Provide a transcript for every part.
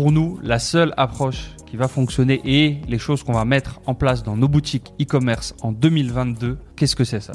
Pour nous, la seule approche qui va fonctionner et les choses qu'on va mettre en place dans nos boutiques e-commerce en 2022, qu'est-ce que c'est ça?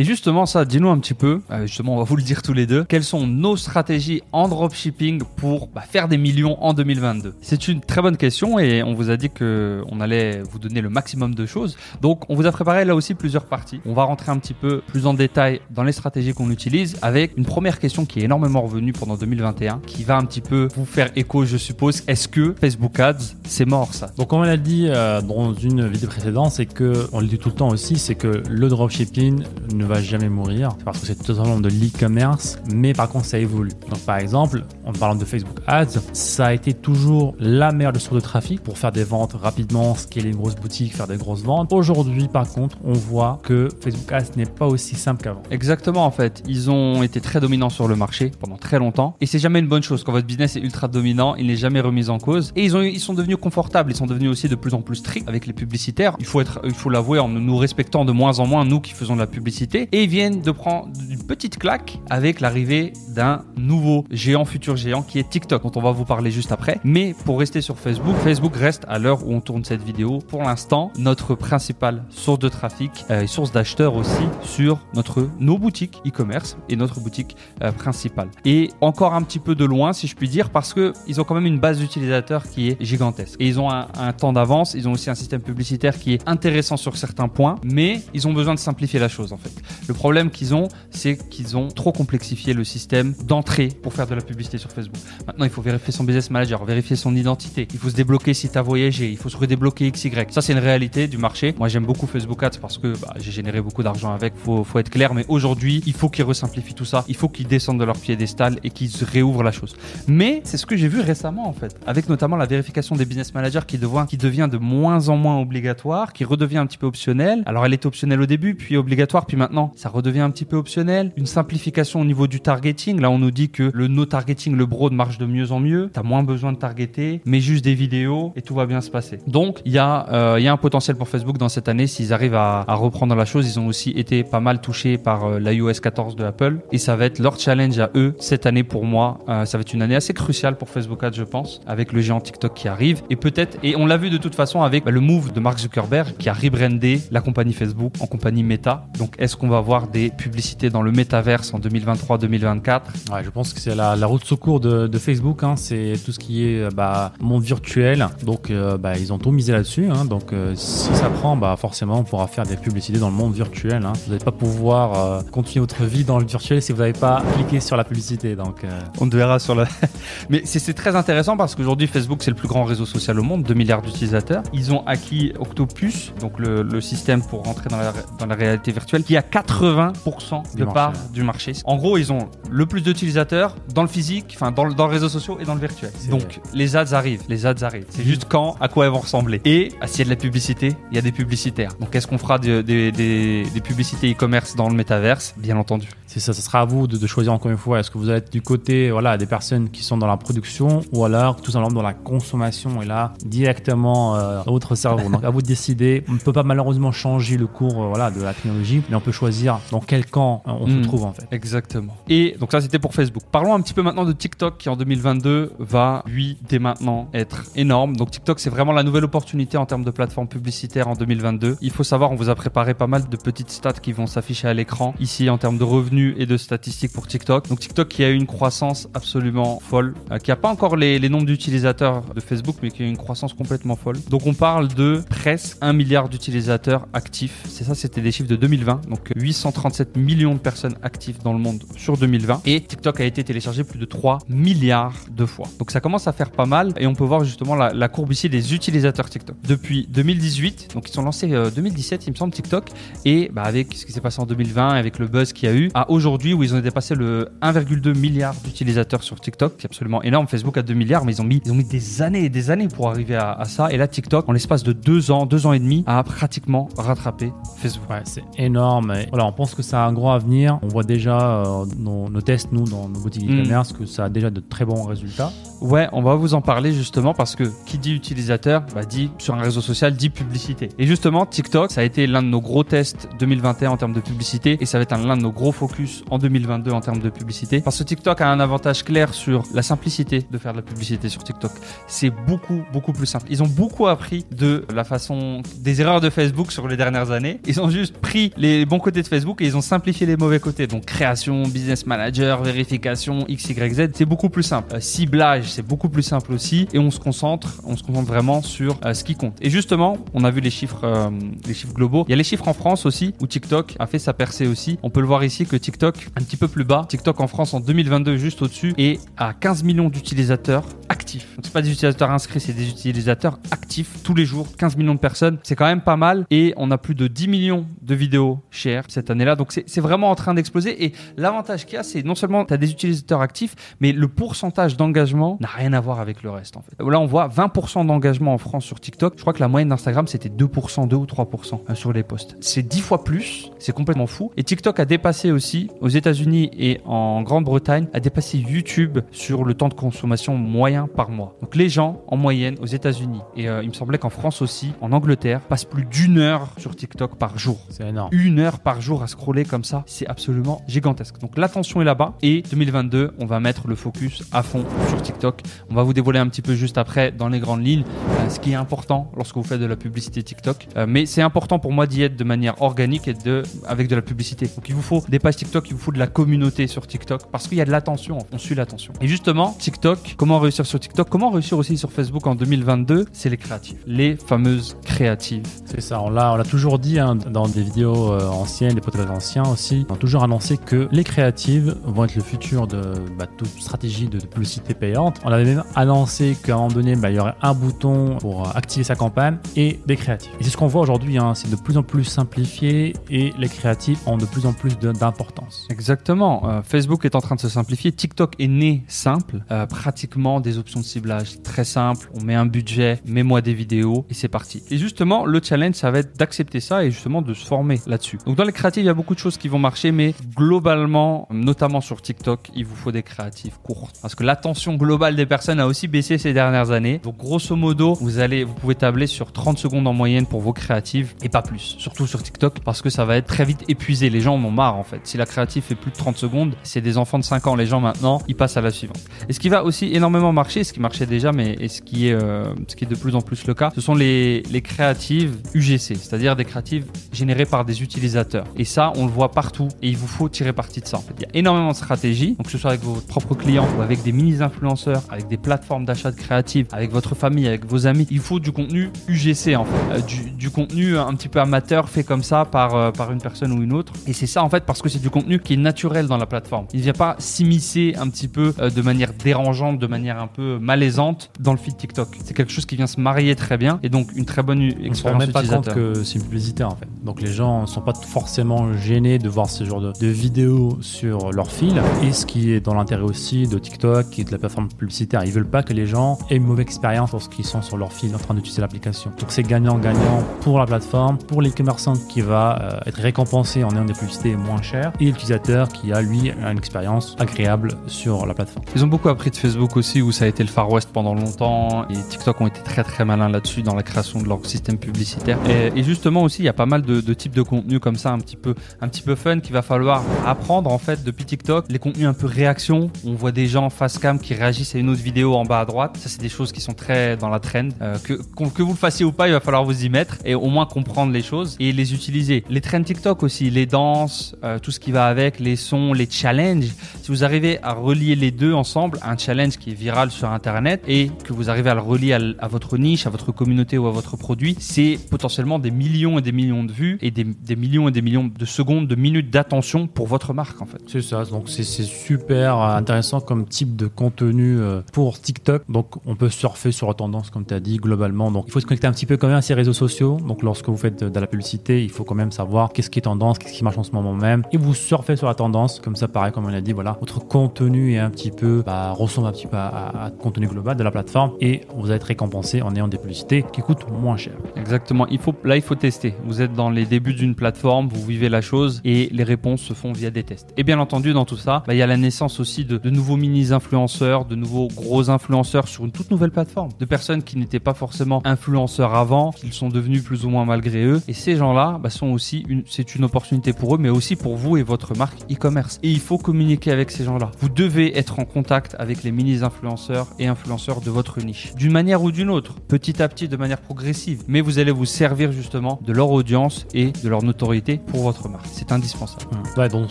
Et justement, ça, dis-nous un petit peu, euh, justement, on va vous le dire tous les deux, quelles sont nos stratégies en dropshipping pour bah, faire des millions en 2022 C'est une très bonne question et on vous a dit que on allait vous donner le maximum de choses. Donc, on vous a préparé là aussi plusieurs parties. On va rentrer un petit peu plus en détail dans les stratégies qu'on utilise avec une première question qui est énormément revenue pendant 2021, qui va un petit peu vous faire écho, je suppose. Est-ce que Facebook Ads, c'est mort ça? Donc on l'a dit euh, dans une vidéo précédente, c'est que, on le dit tout le temps aussi, c'est que le dropshipping ne va jamais mourir parce que c'est totalement de l'e-commerce, mais par contre ça évolue. Donc par exemple, en parlant de Facebook Ads, ça a été toujours la meilleure source de trafic pour faire des ventes rapidement, scaler une grosse boutique, faire des grosses ventes. Aujourd'hui par contre, on voit que Facebook Ads n'est pas aussi simple qu'avant. Exactement en fait, ils ont été très dominants sur le marché pendant très longtemps et c'est jamais une bonne chose quand votre business est ultra dominant, il n'est jamais remis en cause et ils ont ils sont devenus confortables, ils sont devenus aussi de plus en plus stricts avec les publicitaires. Il faut être il faut l'avouer en nous respectant de moins en moins nous qui faisons de la publicité et ils viennent de prendre une petite claque avec l'arrivée d'un nouveau géant futur géant qui est TikTok dont on va vous parler juste après. Mais pour rester sur Facebook, Facebook reste à l'heure où on tourne cette vidéo pour l'instant notre principale source de trafic euh, et source d'acheteurs aussi sur notre nos boutiques e-commerce et notre boutique euh, principale. Et encore un petit peu de loin si je puis dire parce que ils ont quand même une base d'utilisateurs qui est gigantesque et ils ont un, un temps d'avance, ils ont aussi un système publicitaire qui est intéressant sur certains points, mais ils ont besoin de simplifier la chose en fait. Le problème qu'ils ont, c'est qu'ils ont trop complexifié le système d'entrée pour faire de la publicité sur Facebook. Maintenant, il faut vérifier son business manager, vérifier son identité. Il faut se débloquer si tu as voyagé. Il faut se redébloquer XY. Ça, c'est une réalité du marché. Moi, j'aime beaucoup Facebook Ads parce que bah, j'ai généré beaucoup d'argent avec. Faut, faut être clair. Mais aujourd'hui, il faut qu'ils resimplifient tout ça. Il faut qu'ils descendent de leur piédestal et qu'ils réouvrent la chose. Mais c'est ce que j'ai vu récemment, en fait. Avec notamment la vérification des business managers qui devient, qui devient de moins en moins obligatoire, qui redevient un petit peu optionnel. Alors, elle était optionnelle au début, puis obligatoire, puis maintenant, ça redevient un petit peu optionnel. Une simplification au niveau du targeting. Là, on nous dit que le no targeting, le broad marche de mieux en mieux. T'as moins besoin de targeter, mais juste des vidéos et tout va bien se passer. Donc, il y a, euh, y a un potentiel pour Facebook dans cette année s'ils arrivent à, à reprendre la chose. Ils ont aussi été pas mal touchés par euh, l'iOS 14 de Apple et ça va être leur challenge à eux cette année pour moi. Euh, ça va être une année assez cruciale pour Facebook Ads, je pense, avec le géant TikTok qui arrive et peut-être et on l'a vu de toute façon avec bah, le move de Mark Zuckerberg qui a rebrandé la compagnie Facebook en compagnie Meta. Donc, est-ce qu'on va voir des publicités dans le métaverse en 2023-2024 Ouais, je pense que c'est la, la route de secours de, de Facebook. Hein. C'est tout ce qui est euh, bah, monde virtuel. Donc, euh, bah, ils ont tout misé là-dessus. Hein. Donc, euh, si ça prend, bah, forcément, on pourra faire des publicités dans le monde virtuel. Hein. Vous n'allez pas pouvoir euh, continuer votre vie dans le virtuel si vous n'avez pas cliqué sur la publicité. Donc, euh, On te verra sur la. Mais c'est c'est très intéressant parce qu'aujourd'hui, Facebook, c'est le plus grand réseau social au monde, 2 milliards d'utilisateurs. Ils ont acquis Octopus, donc le, le système pour rentrer dans la, dans la réalité virtuelle, qui a 80% Du de part du marché. En gros, ils ont le plus d'utilisateurs dans le physique, enfin dans, le- dans les réseaux sociaux et dans le virtuel. Donc, vrai. les ads arrivent, les ads arrivent. C'est juste quand, à quoi elles vont ressembler. Et ah, s'il y a de la publicité, il y a des publicitaires. Donc, est-ce qu'on fera de- des- des- des publicités e-commerce dans le métaverse? Bien entendu. c'est ça. Ce sera à vous de, de choisir encore une fois. Est-ce que vous allez être du côté voilà, des personnes qui sont dans la production ou alors tout simplement dans la consommation et là directement euh, dans votre cerveau? Donc, à vous de décider. On ne peut pas malheureusement changer le cours euh, voilà, de la technologie, mais on peut choisir dans quel camp euh, on se trouve en fait. Exactement. Et donc ça c'était pour Facebook. Parlons un petit peu maintenant de TikTok qui en 2022 va lui dès maintenant être énorme. Donc TikTok c'est vraiment la nouvelle opportunité en termes de plateforme publicitaire en 2022. Il faut savoir on vous a préparé pas mal de petites stats qui vont s'afficher à l'écran ici en termes de revenus et de statistiques pour TikTok. Donc TikTok qui a eu une croissance absolument folle, euh, qui a pas encore les, les nombres d'utilisateurs de Facebook mais qui a eu une croissance complètement folle. Donc on parle de presque 1 milliard d'utilisateurs actifs. C'est ça c'était des chiffres de 2020. Donc TikTok 837 millions de personnes actives dans le monde sur 2020 et TikTok a été téléchargé plus de 3 milliards de fois. Donc ça commence à faire pas mal et on peut voir justement la, la courbe ici des utilisateurs TikTok. Depuis 2018, donc ils sont lancés euh, 2017 il me semble TikTok et bah, avec ce qui s'est passé en 2020 avec le buzz qu'il y a eu à aujourd'hui où ils ont dépassé le 1,2 milliard d'utilisateurs sur TikTok, c'est absolument énorme. Facebook a 2 milliards mais ils ont mis ils ont mis des années et des années pour arriver à, à ça et là TikTok en l'espace de deux ans, deux ans et demi a pratiquement rattrapé Facebook. Ouais, c'est énorme. Voilà, on pense que ça a un gros avenir. On voit déjà euh, nos, nos tests, nous, dans nos boutiques Mm. e-commerce, que ça a déjà de très bons résultats. Ouais, on va vous en parler justement parce que qui dit utilisateur, bah, dit sur un réseau social, dit publicité. Et justement, TikTok, ça a été l'un de nos gros tests 2021 en termes de publicité et ça va être un- l'un de nos gros focus en 2022 en termes de publicité. Parce que TikTok a un avantage clair sur la simplicité de faire de la publicité sur TikTok. C'est beaucoup, beaucoup plus simple. Ils ont beaucoup appris de la façon des erreurs de Facebook sur les dernières années. Ils ont juste pris les bons de Facebook et ils ont simplifié les mauvais côtés. Donc création, business manager, vérification, X, Y, Z, c'est beaucoup plus simple. Euh, ciblage, c'est beaucoup plus simple aussi. Et on se concentre, on se concentre vraiment sur euh, ce qui compte. Et justement, on a vu les chiffres, euh, les chiffres globaux. Il y a les chiffres en France aussi, où TikTok a fait sa percée aussi. On peut le voir ici que TikTok, un petit peu plus bas, TikTok en France en 2022 juste au-dessus, est à 15 millions d'utilisateurs actifs. Donc c'est pas des utilisateurs inscrits, c'est des utilisateurs actifs tous les jours. 15 millions de personnes, c'est quand même pas mal. Et on a plus de 10 millions de vidéos share cette année-là. Donc c'est vraiment en train d'exploser. Et l'avantage qu'il y a, c'est non seulement tu as des utilisateurs actifs, mais le pourcentage d'engagement n'a rien à voir avec le reste en fait. Là, on voit 20% d'engagement en France sur TikTok. Je crois que la moyenne d'Instagram, c'était 2%, 2 ou 3% euh, sur les posts. C'est 10 fois plus. C'est complètement fou. Et TikTok a dépassé aussi aux États-Unis et en Grande-Bretagne, a dépassé YouTube sur le temps de consommation moyen par mois. Donc les gens, en moyenne, aux États-Unis, et euh, il me semblait qu'en France aussi, en Angleterre, passent plus d'une heure sur TikTok par jour C'est énorme. une heure par jour à scroller comme ça, c'est absolument gigantesque. Donc l'attention est là-bas et 2022, on va mettre le focus à fond sur TikTok. On va vous dévoiler un petit peu juste après dans les grandes lignes euh, ce qui est important lorsque vous faites de la publicité TikTok. Euh, mais c'est important pour moi d'y être de manière organique et de avec de la publicité. Donc il vous faut des pages TikTok, il vous faut de la communauté sur TikTok parce qu'il y a de l'attention, on suit l'attention. Et justement, TikTok, comment réussir sur TikTok, comment réussir aussi sur Facebook en 2022, c'est les créatives, les fameuses créatives. C'est ça, on l'a, on l'a toujours dit hein, dans des vidéos euh, anciennes, des podcasts anciens aussi. On a toujours annoncé que les créatives vont être le futur de bah, toute stratégie de, de publicité payante. On avait même annoncé qu'à un moment donné, bah, il y aurait un bouton pour euh, activer sa campagne et des créatives. Et c'est ce qu'on voit aujourd'hui, hein, c'est de plus en plus simplifié et les créatives ont de plus en plus d'importance. Exactement. Euh, Facebook est en train de se simplifier. TikTok est né simple. Euh, pratiquement des options de ciblage très simples. On met un budget, mets-moi des vidéos et c'est parti. Et justement, le challenge, ça va être d'accepter ça et justement de se former là-dessus. Donc dans les créatives, il y a beaucoup de choses qui vont marcher, mais globalement, notamment sur TikTok, il vous faut des créatives courtes. Parce que l'attention globale des personnes a aussi baissé ces dernières années. Donc grosso modo, vous allez, vous pouvez tabler sur 30 secondes en moyenne pour vos créatives et pas plus. Surtout sur TikTok parce que ça va être très vite épuisé. Les gens en ont marre en fait. Si la créative fait plus de 30 secondes, c'est des enfants de 5 ans. Les gens maintenant, ils passent à la suivante. Et ce qui va aussi énormément marcher, ce qui marchait déjà, mais ce qui est, euh, ce qui est de plus en plus le cas, ce sont les, créatives UGC, c'est-à-dire des créatives générées par des utilisateurs. Et ça, on le voit partout et il vous faut tirer parti de ça. Il y a énormément de stratégies, donc que ce soit avec vos propres clients ou avec des mini-influenceurs, avec des plateformes d'achat de créatives, avec votre famille, avec vos amis. Il faut du contenu UGC en fait, Euh, du, contenu un petit peu amateur fait comme ça par, euh, par une personne ou une autre. Et c'est ça en fait parce que c'est du contenu qui est naturel dans la plateforme. Il ne vient pas s'immiscer un petit peu euh, de manière dérangeante, de manière un peu malaisante dans le feed TikTok. C'est quelque chose qui vient se marier très bien et donc une très bonne u- On expérience même pas compte que c'est une publicité en fait. Donc les gens ne sont pas forcément gênés de voir ce genre de, de vidéos sur leur fil. Et ce qui est dans l'intérêt aussi de TikTok et de la plateforme publicitaire, ils veulent pas que les gens aient une mauvaise expérience lorsqu'ils sont sur leur fil en train d'utiliser l'application. Donc c'est gagnant-gagnant pour la plateforme, pour les commerçants qui va euh, être récompensé en ayant des publicités moins chères et l'utilisateur qui a lui une expérience agréable sur la plateforme. Ils ont beaucoup appris de Facebook aussi, où ça a été Far West pendant longtemps, et TikTok ont été très très malins là-dessus dans la création de leur système publicitaire. Et, justement aussi, il y a pas mal de, types de contenus comme ça, un petit peu, un petit peu fun, qu'il va falloir apprendre en fait depuis TikTok. Les contenus un peu réaction, on voit des gens face cam qui réagissent à une autre vidéo en bas à droite. Ça, c'est des choses qui sont très dans la trend. Euh, que, que vous le fassiez ou pas, il va falloir vous y mettre et au moins comprendre les choses et les utiliser. Les trends TikTok aussi, les danses, euh, tout ce qui va avec, les sons, les challenges. Si vous arrivez à relier les deux ensemble, un challenge qui est viral sur Internet et que vous arrivez à le relier à, votre niche, à votre communauté ou à votre produit, c'est potentiellement des millions et des millions de vues et des, millions et des millions de secondes, de minutes d'attention pour votre marque en fait. C'est ça, donc c'est super euh, intéressant comme type de contenu euh, pour TikTok. Donc on peut surfer sur la tendance, comme tu as dit, globalement. Donc il faut se connecter un petit peu quand même à ces réseaux sociaux. Donc lorsque vous faites de, de la publicité, il faut quand même savoir qu'est-ce qui est tendance, qu'est-ce qui marche en ce moment même. Et vous surfez sur la tendance, comme ça, pareil, comme on l'a dit, voilà, votre contenu est un petit peu, bah, ressemble un petit peu à, à, à contenu global de la plateforme et vous allez être récompensé en ayant des publicités qui coûtent moins cher. Exactement. Il faut, là, il faut tester. Vous êtes dans les débuts d'une plateforme, vous vivez la chose et les réponses se font via des tests. Et bien entendu, dans tout ça, bah, il y a la naissance aussi de, de nouveaux mini-influenceurs, de nouveaux gros influenceurs sur une toute nouvelle plateforme. De personnes qui n'étaient pas forcément influenceurs avant, qu'ils sont devenus plus ou moins malgré eux. Et ces gens-là bah, sont aussi c'est une opportunité pour eux, mais aussi pour vous et votre marque e-commerce. Et il faut communiquer avec ces gens-là. Vous devez être en contact avec les mini-influenceurs et influenceurs de votre niche. D'une manière ou d'une autre, petit à petit, de manière progressive. Mais vous allez vous servir justement de leur audience et de leur notoriété pour votre marque. C'est indispensable. Ouais, donc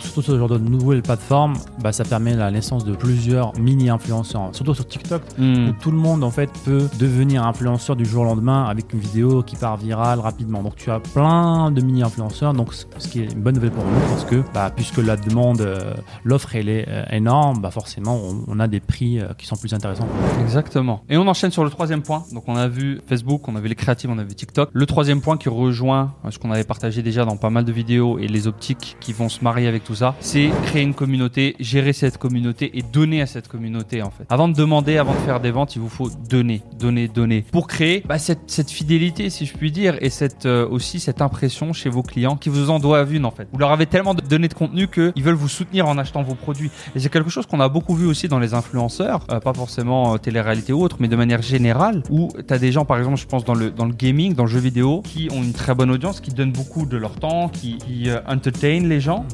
surtout ce genre de nouvelles plateformes, bah, ça permet la naissance de plusieurs mini-influenceurs, surtout sur TikTok, Hmm. où tout le monde en fait peut devenir influenceur du jour au lendemain avec une vidéo qui part virale rapidement. Donc tu as plein de mini-influenceurs, donc ce ce qui est une bonne nouvelle pour nous parce que bah, puisque la demande, euh, l'offre elle est euh, énorme, bah forcément on, on a des prix euh, qui sont plus intéressants. Exactement. Et on enchaîne sur le troisième point. Donc on a vu Facebook, on a vu les créatives, on a vu TikTok. Le troisième point qui rejoint euh, ce qu'on avait partagé déjà dans pas mal de vidéos et les optiques qui vont se marier avec tout ça, c'est créer une communauté, gérer cette communauté et donner à cette communauté en fait. Avant de demander, avant de faire des ventes, il vous faut donner, donner, donner pour créer bah, cette, fidélité si je puis dire et euh, aussi cette impression chez vos clients qui vous en doivent une en fait. Vous leur avez tellement donné de contenu qu'ils veulent vous soutenir en achetant vos produits. Et c'est quelque chose qu'on a beaucoup vu aussi dans les influenceurs, euh, pas forcément euh, télé-réalité ou autre, mais de manière générale, où tu as des gens, par exemple, je pense dans le, dans le gaming, dans le jeu vidéo, qui ont une très bonne audience, qui donnent beaucoup de leur temps, qui, qui euh, entertain les gens,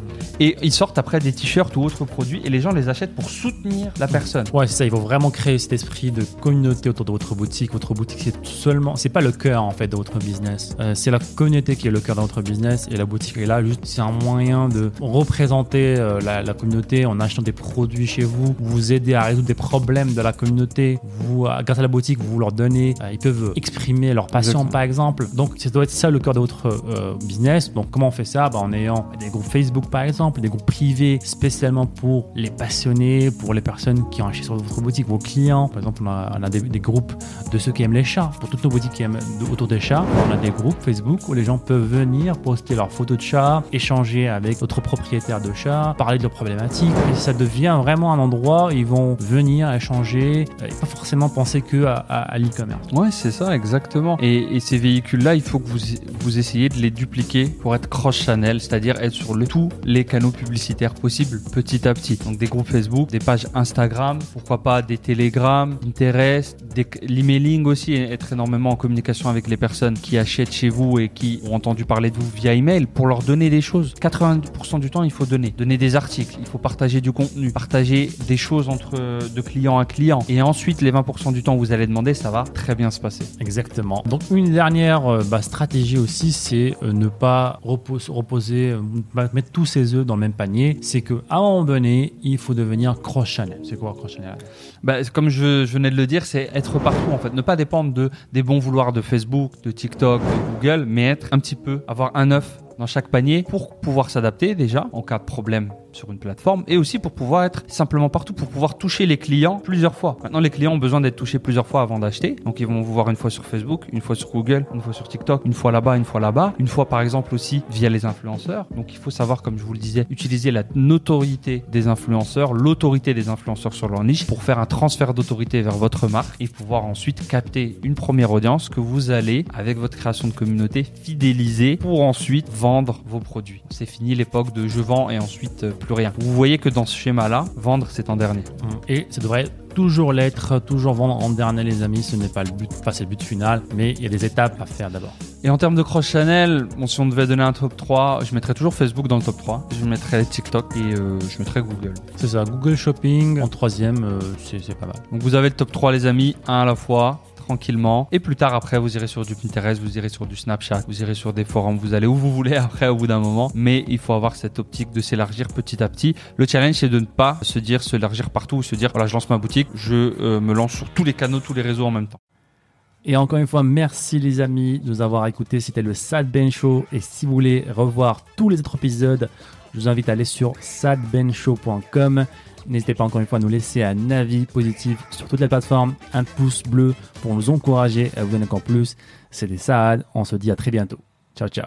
et ils sortent après des t-shirts ou autres produits, et les gens les achètent pour soutenir la personne. Ouais, c'est ça. Il faut vraiment créer cet esprit de communauté autour de votre boutique. Votre boutique, c'est seulement, c'est pas le cœur en fait de votre business. Euh, c'est la communauté qui est le cœur de votre business et la boutique est là juste. C'est un moyen de représenter la communauté en achetant des produits chez vous, vous aider à résoudre des problèmes de la communauté. Vous, euh, grâce à la boutique, vous leur donnez, euh, ils peuvent exprimer leur passion Exactement. par exemple. Donc, ça doit être ça le cœur de votre euh, business. Donc, comment on fait ça? Bah, En ayant des groupes Facebook par exemple, des groupes privés spécialement pour les passionnés, pour les personnes qui ont acheté sur votre boutique, vos clients. Par exemple, on a, on a des, des groupes de ceux qui aiment les chats. Pour toutes nos boutiques qui aiment autour des chats, on a des groupes Facebook où les gens peuvent venir poster leurs photos de chats, échanger avec d'autres propriétaires de chats, parler de leurs problématiques. Et ça devient vraiment un endroit où ils vont venir échanger et pas forcément penser que l'e-commerce. Ouais, c'est ça, exactement. Et, ces véhicules-là, il faut que vous, vous essayiez de les dupliquer pour être cross-channel, c'est-à-dire être sur le, tous les canaux publicitaires possibles petit à petit. Donc des groupes Facebook, des pages Instagram, pourquoi pas des Telegram, Pinterest, l'emailing aussi, être énormément en communication avec les personnes qui achètent chez vous et qui ont entendu parler de vous via email pour leur donner des choses. 90% du temps, il faut donner. Donner des articles, il faut partager du contenu, partager des choses entre de client à client. Et ensuite, les 20% du temps où vous allez demander, ça va très bien se passer. Exactement. Donc une dernière euh, bah, stratégie aussi, c'est euh, ne pas repos- reposer, pas mettre tous ses œufs dans le même panier. C'est que à un moment donné, il faut devenir cross-channel. C'est quoi cross-channel Bah, comme je, je venais de le dire, c'est être partout en fait. Ne pas dépendre de, des bons vouloirs de Facebook, de TikTok, de Google, mais être un petit peu, avoir un œuf dans chaque panier pour pouvoir s'adapter déjà en cas de problème sur une plateforme et aussi pour pouvoir être simplement partout, pour pouvoir toucher les clients plusieurs fois. Maintenant, les clients ont besoin d'être touchés plusieurs fois avant d'acheter. Donc, ils vont vous voir une fois sur Facebook, une fois sur Google, une fois sur TikTok, une fois là-bas, une fois là-bas, une fois par exemple aussi via les influenceurs. Donc, il faut savoir, comme je vous le disais, utiliser la notoriété des influenceurs, l'autorité des influenceurs sur leur niche pour faire un transfert d'autorité vers votre marque et pouvoir ensuite capter une première audience que vous allez, avec votre création de communauté, fidéliser pour ensuite vendre vos produits. C'est fini l'époque de je vends et ensuite euh, plus rien. Vous voyez que dans ce schéma-là, vendre c'est en dernier. Et ça devrait toujours l'être, toujours vendre en dernier, les amis. Ce n'est pas le but, enfin c'est le but final, mais il y a des étapes à faire d'abord. Et en termes de cross-channel, bon, si on devait donner un top 3, je mettrais toujours Facebook dans le top 3. Je mettrais TikTok et euh, je mettrais Google. C'est ça, Google Shopping en troisième, euh, c'est c'est pas mal. Donc vous avez le top 3 les amis, un à la fois, tranquillement. Et plus tard après, vous irez sur du Pinterest, vous irez sur du Snapchat, vous irez sur des forums, vous allez où vous voulez après au bout d'un moment. Mais il faut avoir cette optique de s'élargir petit à petit. Le challenge c'est de ne pas se dire s'élargir partout ou se dire voilà je lance ma boutique, je euh, me lance sur tous les canaux, tous les réseaux en même temps. Et encore une fois, merci les amis de nous avoir écoutés. C'était le Sad Ben Show. Et si vous voulez revoir tous les autres épisodes, je vous invite à aller sur sadbenshow.com. N'hésitez pas encore une fois à nous laisser un avis positif sur toutes les plateformes, un pouce bleu pour nous encourager à vous donner encore plus. C'était Saad, on se dit à très bientôt. Ciao ciao.